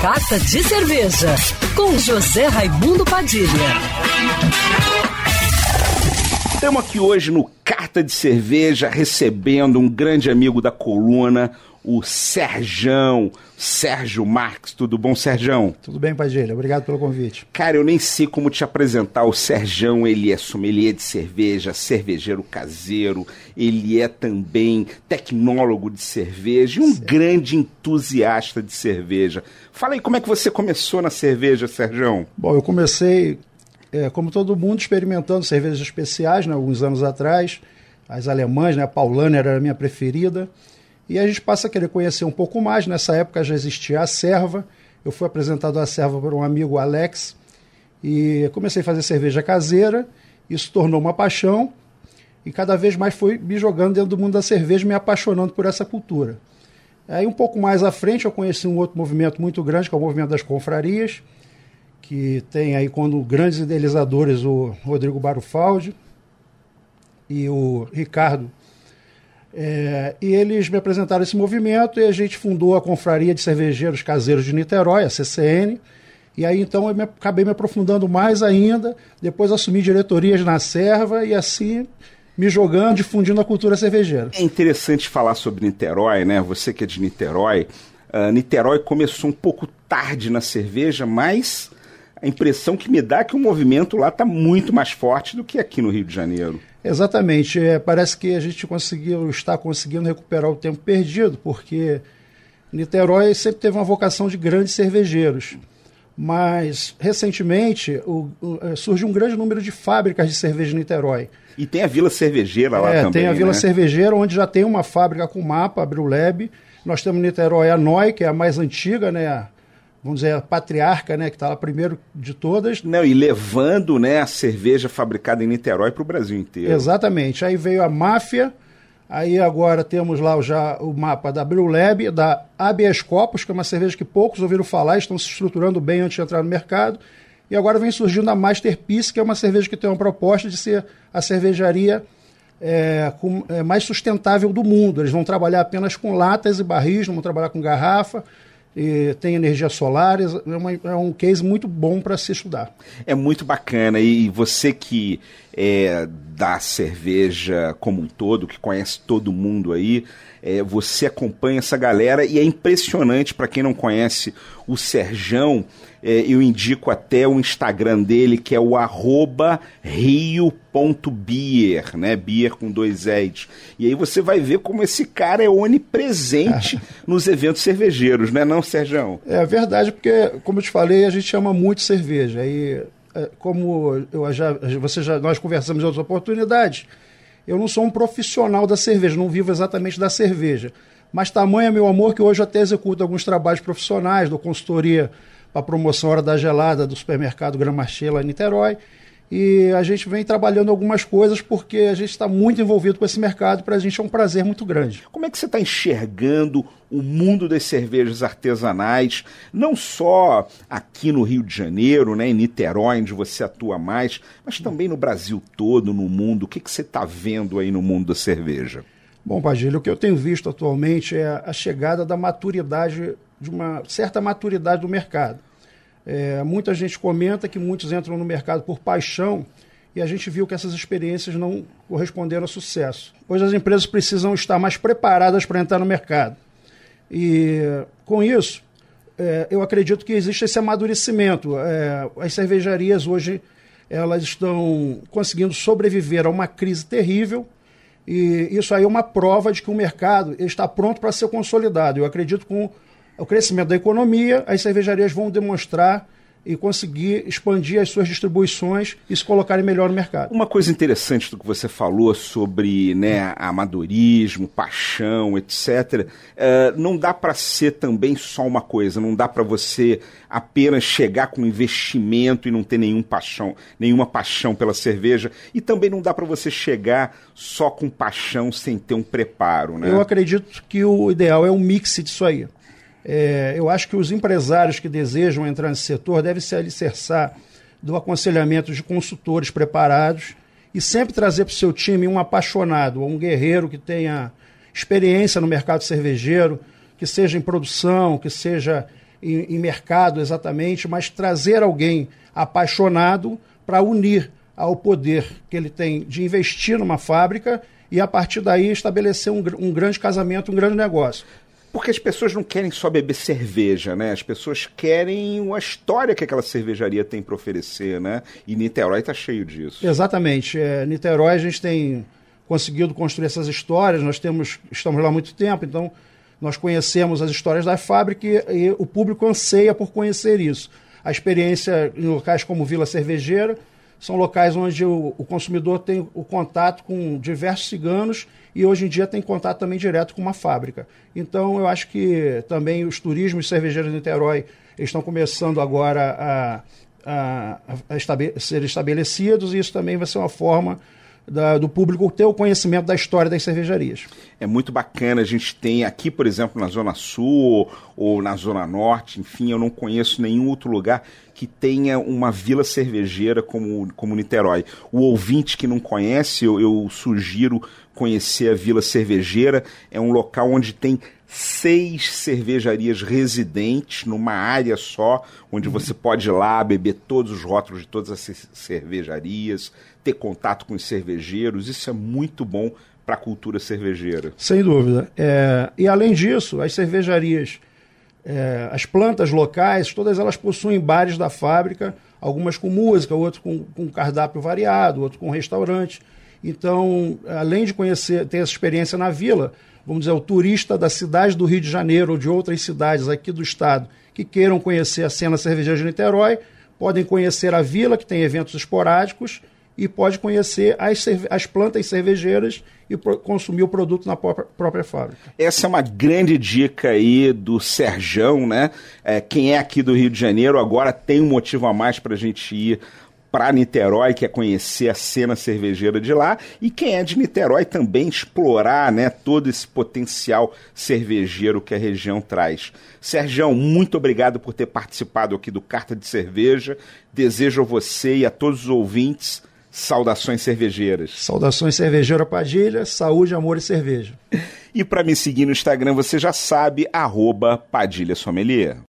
Carta de Cerveja, com José Raimundo Padilha. Estamos aqui hoje no Carta de Cerveja, recebendo um grande amigo da coluna, o Serjão, Sérgio Marques. Tudo bom, Serjão? Tudo bem, Padilha. Obrigado pelo convite. Cara, eu nem sei como te apresentar. O Serjão, ele é sommelier de cerveja, cervejeiro caseiro, ele é também tecnólogo de cerveja e um certo. grande entusiasta de cerveja. Fala aí, como é que você começou na cerveja, Serjão? Bom, eu comecei, é, como todo mundo, experimentando cervejas especiais, né, alguns anos atrás. As alemãs, né, a Paulaner era a minha preferida. E a gente passa a querer conhecer um pouco mais. Nessa época já existia a serva. Eu fui apresentado à serva por um amigo, Alex, e comecei a fazer cerveja caseira. Isso tornou uma paixão e cada vez mais fui me jogando dentro do mundo da cerveja, me apaixonando por essa cultura. Aí um pouco mais à frente eu conheci um outro movimento muito grande, que é o movimento das confrarias, que tem aí quando grandes idealizadores o Rodrigo Barufaldi e o Ricardo é, e eles me apresentaram esse movimento e a gente fundou a Confraria de Cervejeiros Caseiros de Niterói, a CCN. E aí então eu me, acabei me aprofundando mais ainda, depois assumi diretorias na Serva e assim me jogando, difundindo a cultura cervejeira. É interessante falar sobre Niterói, né? Você que é de Niterói. Uh, Niterói começou um pouco tarde na cerveja, mas a impressão que me dá é que o movimento lá está muito mais forte do que aqui no Rio de Janeiro. Exatamente. É, parece que a gente conseguiu, está conseguindo recuperar o tempo perdido, porque Niterói sempre teve uma vocação de grandes cervejeiros. Mas, recentemente, o, o, é, surge um grande número de fábricas de cerveja em Niterói. E tem a Vila Cervejeira lá é, também. Tem a Vila né? Cervejeira, onde já tem uma fábrica com mapa, a Bruleb. Nós temos em Niterói a Noi, que é a mais antiga, né? Vamos dizer, a patriarca, né, que está lá primeiro de todas. Não, e levando né, a cerveja fabricada em Niterói para o Brasil inteiro. Exatamente. Aí veio a máfia, aí agora temos lá já o mapa da Brewlab, da Habeas Corpus, que é uma cerveja que poucos ouviram falar, estão se estruturando bem antes de entrar no mercado. E agora vem surgindo a Masterpiece, que é uma cerveja que tem uma proposta de ser a cervejaria é, com, é, mais sustentável do mundo. Eles vão trabalhar apenas com latas e barris, não vão trabalhar com garrafa tem energia solar, é, uma, é um case muito bom para se estudar. É muito bacana. E você que é da cerveja como um todo, que conhece todo mundo aí, é, você acompanha essa galera e é impressionante para quem não conhece o Serjão. É, eu indico até o Instagram dele, que é o arroba rio.beer, né? Beer com dois L's. E aí você vai ver como esse cara é onipresente nos eventos cervejeiros, né não, Serjão? É verdade, porque, como eu te falei, a gente ama muito cerveja. E é, como eu já, você já, nós conversamos em outras oportunidades, eu não sou um profissional da cerveja, não vivo exatamente da cerveja. Mas tamanho é meu amor que hoje eu até executo alguns trabalhos profissionais, dou consultoria a promoção Hora da Gelada do supermercado Gramarché lá em Niterói. E a gente vem trabalhando algumas coisas porque a gente está muito envolvido com esse mercado e para a gente é um prazer muito grande. Como é que você está enxergando o mundo das cervejas artesanais, não só aqui no Rio de Janeiro, né, em Niterói, onde você atua mais, mas também no Brasil todo, no mundo? O que, que você está vendo aí no mundo da cerveja? Bom, Pagílio, o que eu tenho visto atualmente é a chegada da maturidade, de uma certa maturidade do mercado. É, muita gente comenta que muitos entram no mercado por paixão e a gente viu que essas experiências não corresponderam a sucesso. Hoje as empresas precisam estar mais preparadas para entrar no mercado. E com isso, é, eu acredito que existe esse amadurecimento. É, as cervejarias hoje elas estão conseguindo sobreviver a uma crise terrível e isso aí é uma prova de que o mercado está pronto para ser consolidado. Eu acredito com o crescimento da economia, as cervejarias vão demonstrar e conseguir expandir as suas distribuições e se colocarem melhor no mercado. Uma coisa interessante do que você falou sobre né, amadorismo, paixão, etc., uh, eh, não dá para ser também só uma coisa, não dá para você apenas chegar com investimento e não ter nenhum paixão, nenhuma paixão pela cerveja, e também não dá para você chegar só com paixão sem ter um preparo. Né? Eu acredito que o ideal é um mix disso aí. É, eu acho que os empresários que desejam entrar nesse setor devem se alicerçar do aconselhamento de consultores preparados e sempre trazer para o seu time um apaixonado, um guerreiro que tenha experiência no mercado cervejeiro, que seja em produção, que seja em, em mercado exatamente, mas trazer alguém apaixonado para unir ao poder que ele tem de investir numa fábrica e a partir daí estabelecer um, um grande casamento, um grande negócio. Porque as pessoas não querem só beber cerveja, né? As pessoas querem a história que aquela cervejaria tem para oferecer, né? E Niterói está cheio disso. Exatamente. É, Niterói a gente tem conseguido construir essas histórias, nós temos, estamos lá há muito tempo, então nós conhecemos as histórias da fábrica e, e o público anseia por conhecer isso. A experiência em locais como Vila Cervejeira são locais onde o, o, consumidor tem o contato com diversos ciganos e hoje em dia tem contato também direto com uma fábrica. Então eu acho que também os turismos cervejeiros de Niterói estão começando agora a, a, a, a ser estabelecidos e isso também vai ser uma forma da, do público ter o conhecimento da história das cervejarias. É muito bacana. A gente tem aqui, por exemplo, na Zona Sul ou, na Zona Norte, enfim, eu não conheço nenhum outro lugar que tenha uma vila cervejeira como, como Niterói. O ouvinte que não conhece, eu, eu sugiro conhecer a Vila Cervejeira. É um local onde tem seis cervejarias residentes numa área só, onde você pode ir lá beber todos os rótulos de todas as cervejarias, ter contato com os cervejeiros. Isso é muito bom para a cultura cervejeira. Sem dúvida. É, e além disso, as cervejarias, é, as plantas locais, todas elas possuem bares da fábrica, algumas com música, outras com, com cardápio variado, outras com restaurante. Então, além de conhecer, ter essa experiência na vila, vamos dizer, o turista da cidade do Rio de Janeiro ou de outras cidades aqui do estado que queiram conhecer a cena cervejeira de Niterói, podem conhecer a vila, que tem eventos esporádicos, e pode conhecer as, as plantas cervejeiras e consumir o produto na própria, própria, fábrica. Essa é uma grande dica aí do Serjão, né? É, quem é aqui do Rio de Janeiro agora tem um motivo a mais para a gente ir para Niterói, quer conhecer a cena cervejeira de lá, e quem é de Niterói também explorar né, todo esse potencial cervejeiro que a região traz. Sergião, muito obrigado por ter participado aqui do Carta de Cerveja. Desejo a você e a todos os ouvintes saudações cervejeiras. Saudações cervejeira Padilha, saúde, amor e cerveja. e para me seguir no Instagram, você já sabe, arroba Padilha Sommelier.